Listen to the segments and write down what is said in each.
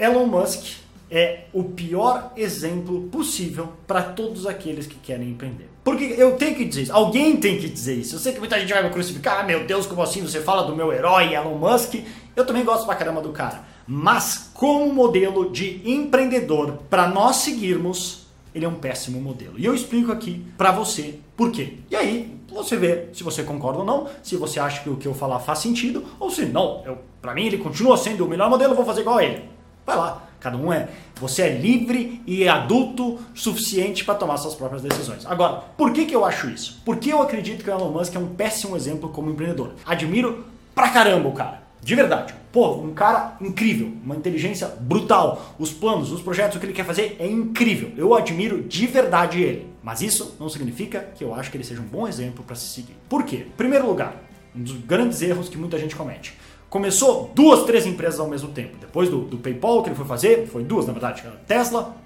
Elon Musk é o pior exemplo possível para todos aqueles que querem empreender. Porque eu tenho que dizer isso, alguém tem que dizer isso. Eu sei que muita gente vai me crucificar, ah, meu Deus, como assim você fala do meu herói Elon Musk? Eu também gosto pra caramba do cara. Mas como modelo de empreendedor para nós seguirmos, ele é um péssimo modelo. E eu explico aqui para você por quê. E aí, você vê se você concorda ou não, se você acha que o que eu falar faz sentido, ou se não, para mim ele continua sendo o melhor modelo, eu vou fazer igual a ele. Vai lá, cada um é. Você é livre e adulto suficiente para tomar suas próprias decisões. Agora, por que, que eu acho isso? Porque eu acredito que o Elon Musk é um péssimo exemplo como empreendedor. Admiro pra caramba o cara. De verdade. Pô, um cara incrível, uma inteligência brutal. Os planos, os projetos, o que ele quer fazer é incrível. Eu admiro de verdade ele. Mas isso não significa que eu acho que ele seja um bom exemplo para se seguir. Por quê? Em primeiro lugar, um dos grandes erros que muita gente comete. Começou duas, três empresas ao mesmo tempo. Depois do, do PayPal que ele foi fazer, foi duas na verdade, Tesla,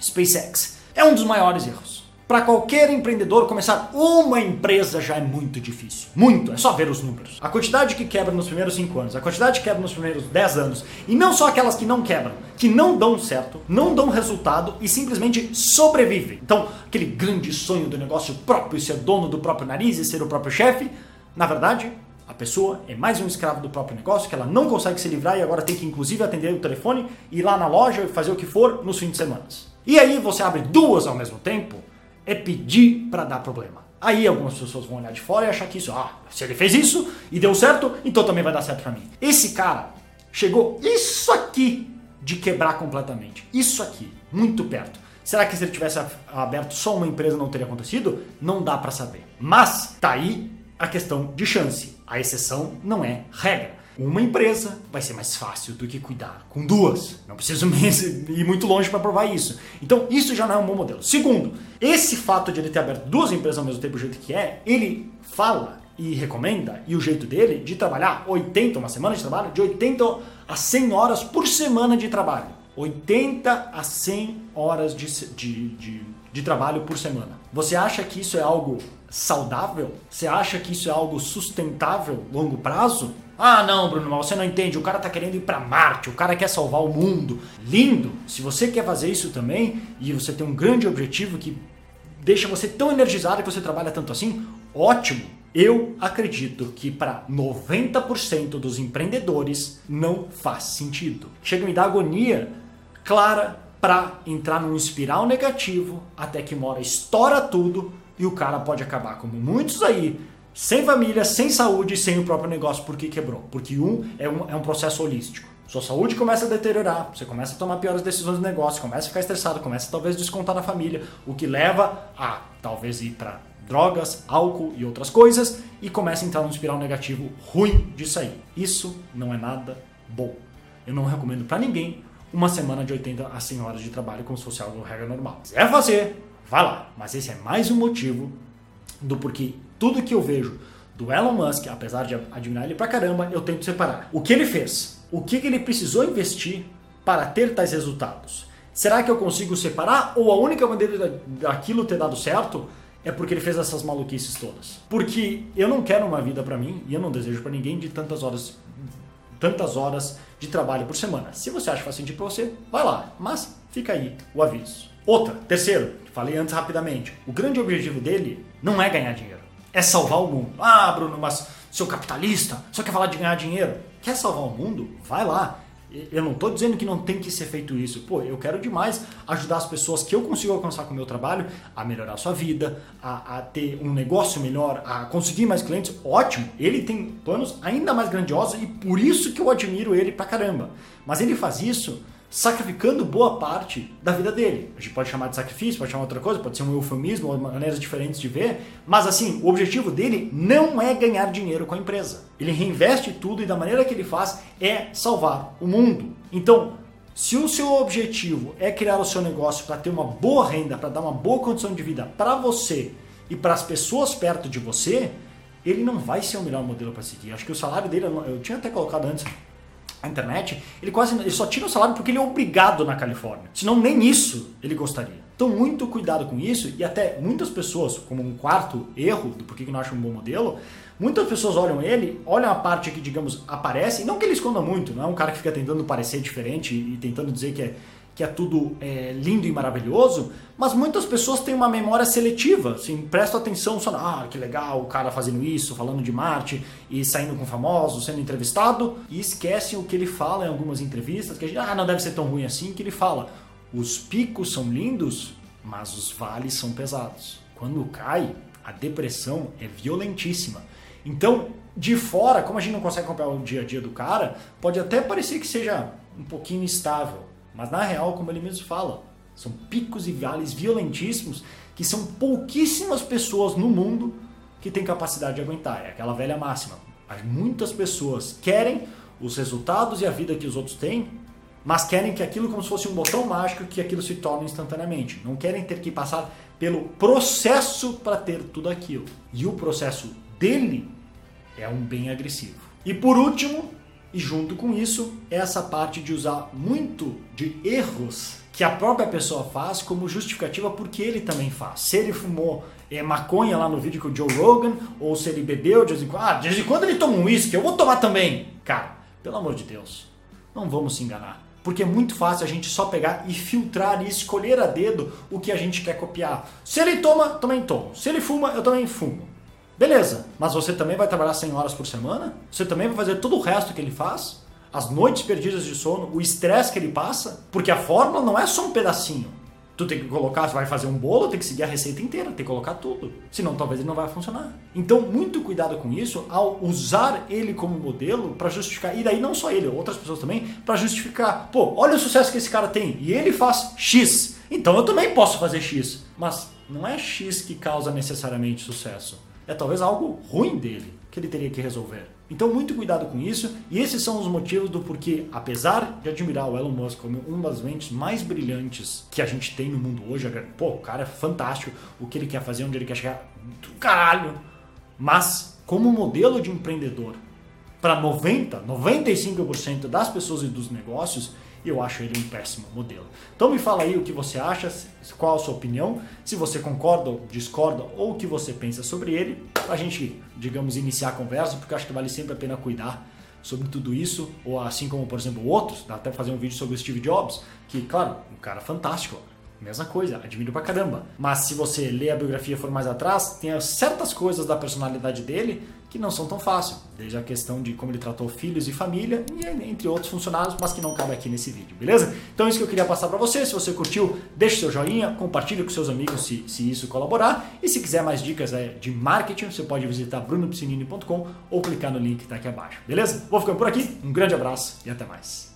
SpaceX. É um dos maiores erros. Para qualquer empreendedor começar uma empresa já é muito difícil. Muito, é só ver os números. A quantidade que quebra nos primeiros 5 anos, a quantidade que quebra nos primeiros 10 anos, e não só aquelas que não quebram, que não dão certo, não dão resultado e simplesmente sobrevivem. Então, aquele grande sonho do negócio próprio, ser dono do próprio nariz e ser o próprio chefe, na verdade, a pessoa é mais um escravo do próprio negócio que ela não consegue se livrar e agora tem que inclusive atender o telefone, ir lá na loja fazer o que for nos fins de semana. E aí você abre duas ao mesmo tempo, é pedir para dar problema. Aí algumas pessoas vão olhar de fora e achar que isso, ah, se ele fez isso e deu certo, então também vai dar certo para mim. Esse cara chegou isso aqui de quebrar completamente. Isso aqui, muito perto. Será que se ele tivesse aberto só uma empresa não teria acontecido? Não dá para saber. Mas tá aí a questão de chance. A exceção não é regra. Uma empresa vai ser mais fácil do que cuidar com duas. Não preciso ir muito longe para provar isso. Então, isso já não é um bom modelo. Segundo, esse fato de ele ter aberto duas empresas ao mesmo tempo, do jeito que é, ele fala e recomenda, e o jeito dele, de trabalhar 80, uma semana de trabalho, de 80 a 100 horas por semana de trabalho. 80 a 100 horas de, de, de, de trabalho por semana. Você acha que isso é algo saudável? Você acha que isso é algo sustentável, longo prazo? Ah, não, Bruno, mas você não entende. O cara tá querendo ir para Marte, o cara quer salvar o mundo. Lindo! Se você quer fazer isso também e você tem um grande objetivo que deixa você tão energizado que você trabalha tanto assim, ótimo. Eu acredito que para 90% dos empreendedores não faz sentido. Chega a me dar agonia clara para entrar num espiral negativo até que mora estoura tudo e o cara pode acabar como muitos aí sem família, sem saúde, sem o próprio negócio, porque quebrou. Porque um é um, é um processo holístico. Sua saúde começa a deteriorar, você começa a tomar piores decisões no negócio, começa a ficar estressado, começa a talvez descontar na família, o que leva a talvez ir para drogas, álcool e outras coisas e começa a entrar num espiral negativo ruim de sair. Isso não é nada bom. Eu não recomendo para ninguém uma semana de 80 a 100 horas de trabalho como se fosse algo regra normal. Se é fazer, vai lá. Mas esse é mais um motivo do porquê tudo que eu vejo do Elon Musk, apesar de admirar ele pra caramba, eu tento separar. O que ele fez? O que ele precisou investir para ter tais resultados? Será que eu consigo separar? Ou a única maneira daquilo ter dado certo é porque ele fez essas maluquices todas? Porque eu não quero uma vida para mim e eu não desejo para ninguém de tantas horas tantas horas de trabalho por semana. Se você acha que faz sentido para você, vai lá. Mas fica aí o aviso. Outra, terceiro, falei antes rapidamente. O grande objetivo dele não é ganhar dinheiro é salvar o mundo. Ah, Bruno, mas seu capitalista só quer falar de ganhar dinheiro. Quer salvar o mundo? Vai lá. Eu não estou dizendo que não tem que ser feito isso. Pô, eu quero demais ajudar as pessoas que eu consigo alcançar com o meu trabalho a melhorar a sua vida, a, a ter um negócio melhor, a conseguir mais clientes. Ótimo, ele tem planos ainda mais grandiosos e por isso que eu admiro ele pra caramba. Mas ele faz isso sacrificando boa parte da vida dele. A gente pode chamar de sacrifício, pode chamar outra coisa, pode ser um eufemismo, ou maneiras diferentes de ver, mas assim, o objetivo dele não é ganhar dinheiro com a empresa. Ele reinveste tudo e da maneira que ele faz é salvar o mundo. Então, se o seu objetivo é criar o seu negócio para ter uma boa renda, para dar uma boa condição de vida para você e para as pessoas perto de você, ele não vai ser o melhor modelo para seguir. Acho que o salário dele, eu tinha até colocado antes, a internet, ele quase ele só tira o salário porque ele é obrigado na Califórnia. Senão nem isso ele gostaria. Então muito cuidado com isso e até muitas pessoas, como um quarto erro do porquê que não acho um bom modelo, Muitas pessoas olham ele, olham a parte que, digamos, aparece, não que ele esconda muito, não é um cara que fica tentando parecer diferente e tentando dizer que é, que é tudo é, lindo e maravilhoso, mas muitas pessoas têm uma memória seletiva, assim, prestam atenção só, ah, que legal o cara fazendo isso, falando de Marte e saindo com famosos, sendo entrevistado, e esquecem o que ele fala em algumas entrevistas, que a gente, ah, não deve ser tão ruim assim, que ele fala, os picos são lindos, mas os vales são pesados. Quando cai, a depressão é violentíssima. Então, de fora, como a gente não consegue acompanhar o dia a dia do cara, pode até parecer que seja um pouquinho instável, mas na real, como ele mesmo fala, são picos e vales violentíssimos que são pouquíssimas pessoas no mundo que têm capacidade de aguentar. É aquela velha máxima. Muitas pessoas querem os resultados e a vida que os outros têm, mas querem que aquilo como se fosse um botão mágico que aquilo se torne instantaneamente. Não querem ter que passar pelo processo para ter tudo aquilo. E o processo dele é um bem agressivo. E por último, e junto com isso, é essa parte de usar muito de erros que a própria pessoa faz como justificativa porque ele também faz. Se ele fumou é, maconha lá no vídeo com o Joe Rogan, ou se ele bebeu de vez em quando, ah, de vez em quando ele toma um uísque, eu vou tomar também. Cara, pelo amor de Deus, não vamos se enganar. Porque é muito fácil a gente só pegar e filtrar e escolher a dedo o que a gente quer copiar. Se ele toma, também tomo. Se ele fuma, eu também fumo. Beleza, mas você também vai trabalhar 100 horas por semana? Você também vai fazer todo o resto que ele faz? As noites perdidas de sono, o estresse que ele passa? Porque a fórmula não é só um pedacinho. Tu tem que colocar, você vai fazer um bolo, tem que seguir a receita inteira, tem que colocar tudo. Senão talvez ele não vai funcionar. Então, muito cuidado com isso ao usar ele como modelo para justificar, e daí não só ele, outras pessoas também, para justificar, pô, olha o sucesso que esse cara tem, e ele faz X, então eu também posso fazer X. Mas não é X que causa necessariamente sucesso é talvez algo ruim dele que ele teria que resolver. Então, muito cuidado com isso, e esses são os motivos do porquê, apesar de admirar o Elon Musk como uma das mentes mais brilhantes que a gente tem no mundo hoje, pô, o cara é fantástico, o que ele quer fazer, onde ele quer chegar, do caralho. Mas, como modelo de empreendedor, para 90, 95% das pessoas e dos negócios, eu acho ele um péssimo modelo. Então me fala aí o que você acha, qual a sua opinião, se você concorda ou discorda ou o que você pensa sobre ele, para a gente, digamos, iniciar a conversa, porque eu acho que vale sempre a pena cuidar sobre tudo isso, ou assim como, por exemplo, outros, dá até fazer um vídeo sobre o Steve Jobs, que, claro, um cara fantástico, mesma coisa, admiro pra caramba. Mas se você ler a biografia e for mais atrás, tem certas coisas da personalidade dele que não são tão fáceis. Desde a questão de como ele tratou filhos e família, e entre outros funcionários, mas que não cabe aqui nesse vídeo, beleza? Então é isso que eu queria passar para você. Se você curtiu, deixe seu joinha, compartilhe com seus amigos se, se isso colaborar. E se quiser mais dicas é, de marketing, você pode visitar brunopiscinini.com ou clicar no link que está aqui abaixo, beleza? Vou ficando por aqui, um grande abraço e até mais.